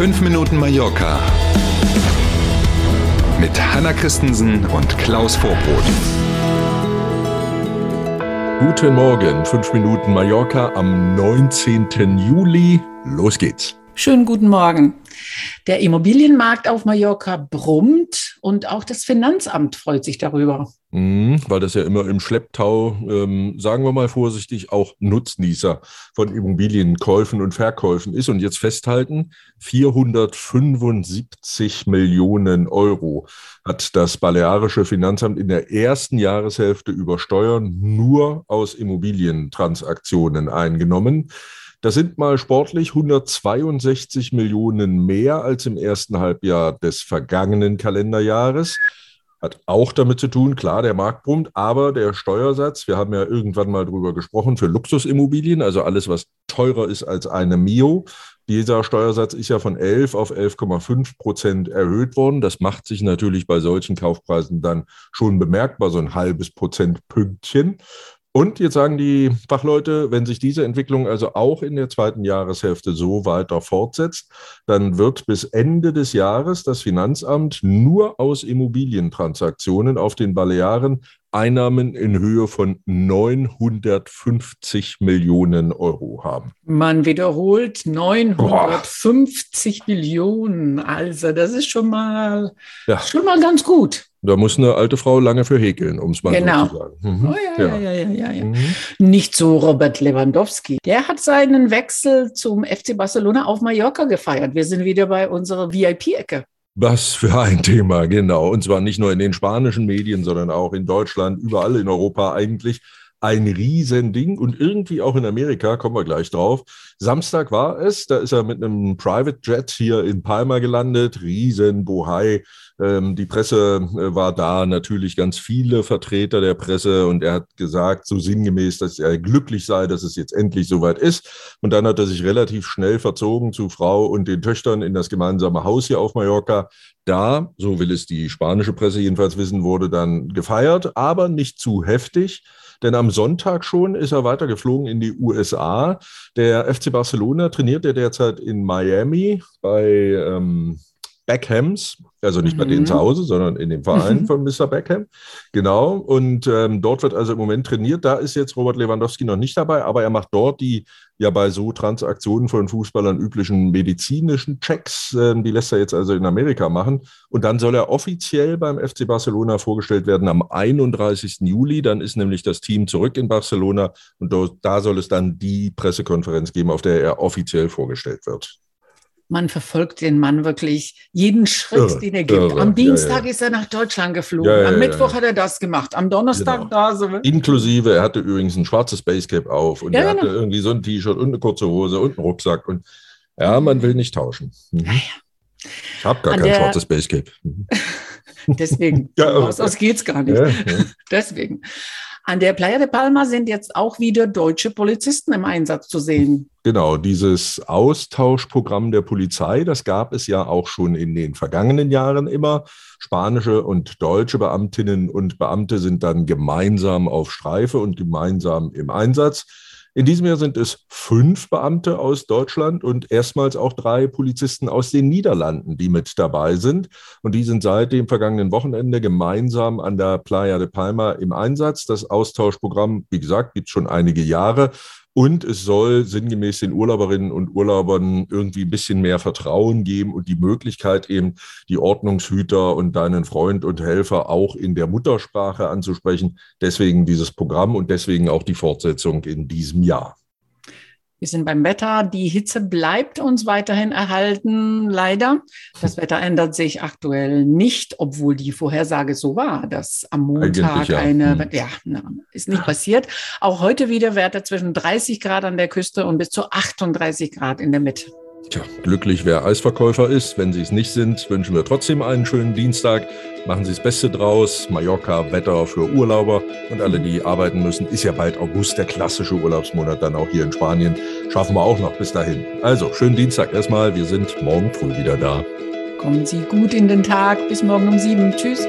5 Minuten Mallorca mit Hanna Christensen und Klaus Vorbrot. Guten Morgen, 5 Minuten Mallorca am 19. Juli. Los geht's. Schönen guten Morgen. Der Immobilienmarkt auf Mallorca brummt und auch das Finanzamt freut sich darüber. Mhm, weil das ja immer im Schlepptau, ähm, sagen wir mal vorsichtig, auch Nutznießer von Immobilienkäufen und Verkäufen ist. Und jetzt festhalten, 475 Millionen Euro hat das Balearische Finanzamt in der ersten Jahreshälfte über Steuern nur aus Immobilientransaktionen eingenommen. Das sind mal sportlich 162 Millionen mehr als im ersten Halbjahr des vergangenen Kalenderjahres. Hat auch damit zu tun, klar, der Markt brummt, aber der Steuersatz, wir haben ja irgendwann mal drüber gesprochen, für Luxusimmobilien, also alles, was teurer ist als eine Mio, dieser Steuersatz ist ja von 11 auf 11,5 Prozent erhöht worden. Das macht sich natürlich bei solchen Kaufpreisen dann schon bemerkbar, so ein halbes Prozentpünktchen. Und jetzt sagen die Fachleute, wenn sich diese Entwicklung also auch in der zweiten Jahreshälfte so weiter fortsetzt, dann wird bis Ende des Jahres das Finanzamt nur aus Immobilientransaktionen auf den Balearen Einnahmen in Höhe von 950 Millionen Euro haben. Man wiederholt 950 Boah. Millionen. Also das ist schon mal, ja. schon mal ganz gut. Da muss eine alte Frau lange für häkeln, um es mal genau. so zu sagen. Mhm. Oh, ja, ja, ja, ja, ja, ja. Mhm. Nicht so Robert Lewandowski. Der hat seinen Wechsel zum FC Barcelona auf Mallorca gefeiert. Wir sind wieder bei unserer VIP-Ecke. Was für ein Thema, genau. Und zwar nicht nur in den spanischen Medien, sondern auch in Deutschland, überall in Europa eigentlich ein Riesending und irgendwie auch in Amerika, kommen wir gleich drauf. Samstag war es, da ist er mit einem Private Jet hier in Palma gelandet, riesen Bohai. Ähm, die Presse äh, war da, natürlich ganz viele Vertreter der Presse und er hat gesagt, so sinngemäß, dass er glücklich sei, dass es jetzt endlich soweit ist. Und dann hat er sich relativ schnell verzogen zu Frau und den Töchtern in das gemeinsame Haus hier auf Mallorca. Da, so will es die spanische Presse jedenfalls wissen, wurde dann gefeiert, aber nicht zu heftig. Denn am Sonntag schon ist er weitergeflogen in die USA. Der FC Barcelona trainiert ja derzeit in Miami bei ähm, Beckhams, also nicht mhm. bei denen zu Hause, sondern in dem Verein mhm. von Mr. Beckham. Genau. Und ähm, dort wird also im Moment trainiert. Da ist jetzt Robert Lewandowski noch nicht dabei, aber er macht dort die ja bei so Transaktionen von Fußballern üblichen medizinischen Checks. Ähm, die lässt er jetzt also in Amerika machen. Und dann soll er offiziell beim FC Barcelona vorgestellt werden am 31. Juli. Dann ist nämlich das Team zurück in Barcelona und da soll es dann die Pressekonferenz geben, auf der er offiziell vorgestellt wird man verfolgt den Mann wirklich jeden Schritt, irre, den er gibt. Irre. Am Dienstag ja, ja. ist er nach Deutschland geflogen. Ja, Am Mittwoch hat er das gemacht. Am Donnerstag genau. da. So. Inklusive, er hatte übrigens ein schwarzes Basecap auf und er genau. hatte irgendwie so ein T-Shirt und eine kurze Hose und einen Rucksack. Und ja, man will nicht tauschen. Mhm. Ich habe gar An kein schwarzes Basecap. Mhm. Deswegen. ja, aus, aus geht's gar nicht. Deswegen. An der Playa de Palma sind jetzt auch wieder deutsche Polizisten im Einsatz zu sehen. Genau, dieses Austauschprogramm der Polizei, das gab es ja auch schon in den vergangenen Jahren immer. Spanische und deutsche Beamtinnen und Beamte sind dann gemeinsam auf Streife und gemeinsam im Einsatz. In diesem Jahr sind es fünf Beamte aus Deutschland und erstmals auch drei Polizisten aus den Niederlanden, die mit dabei sind. Und die sind seit dem vergangenen Wochenende gemeinsam an der Playa de Palma im Einsatz. Das Austauschprogramm, wie gesagt, gibt es schon einige Jahre. Und es soll sinngemäß den Urlauberinnen und Urlaubern irgendwie ein bisschen mehr Vertrauen geben und die Möglichkeit eben, die Ordnungshüter und deinen Freund und Helfer auch in der Muttersprache anzusprechen. Deswegen dieses Programm und deswegen auch die Fortsetzung in diesem Jahr. Wir sind beim Wetter. Die Hitze bleibt uns weiterhin erhalten, leider. Das Wetter ändert sich aktuell nicht, obwohl die Vorhersage so war, dass am Montag ja. eine, hm. ja, na, ist nicht passiert. Auch heute wieder Werte zwischen 30 Grad an der Küste und bis zu 38 Grad in der Mitte. Tja, glücklich, wer Eisverkäufer ist. Wenn Sie es nicht sind, wünschen wir trotzdem einen schönen Dienstag. Machen Sie das Beste draus. Mallorca, Wetter für Urlauber und alle, die arbeiten müssen. Ist ja bald August, der klassische Urlaubsmonat, dann auch hier in Spanien. Schaffen wir auch noch bis dahin. Also, schönen Dienstag erstmal. Wir sind morgen früh wieder da. Kommen Sie gut in den Tag. Bis morgen um sieben. Tschüss.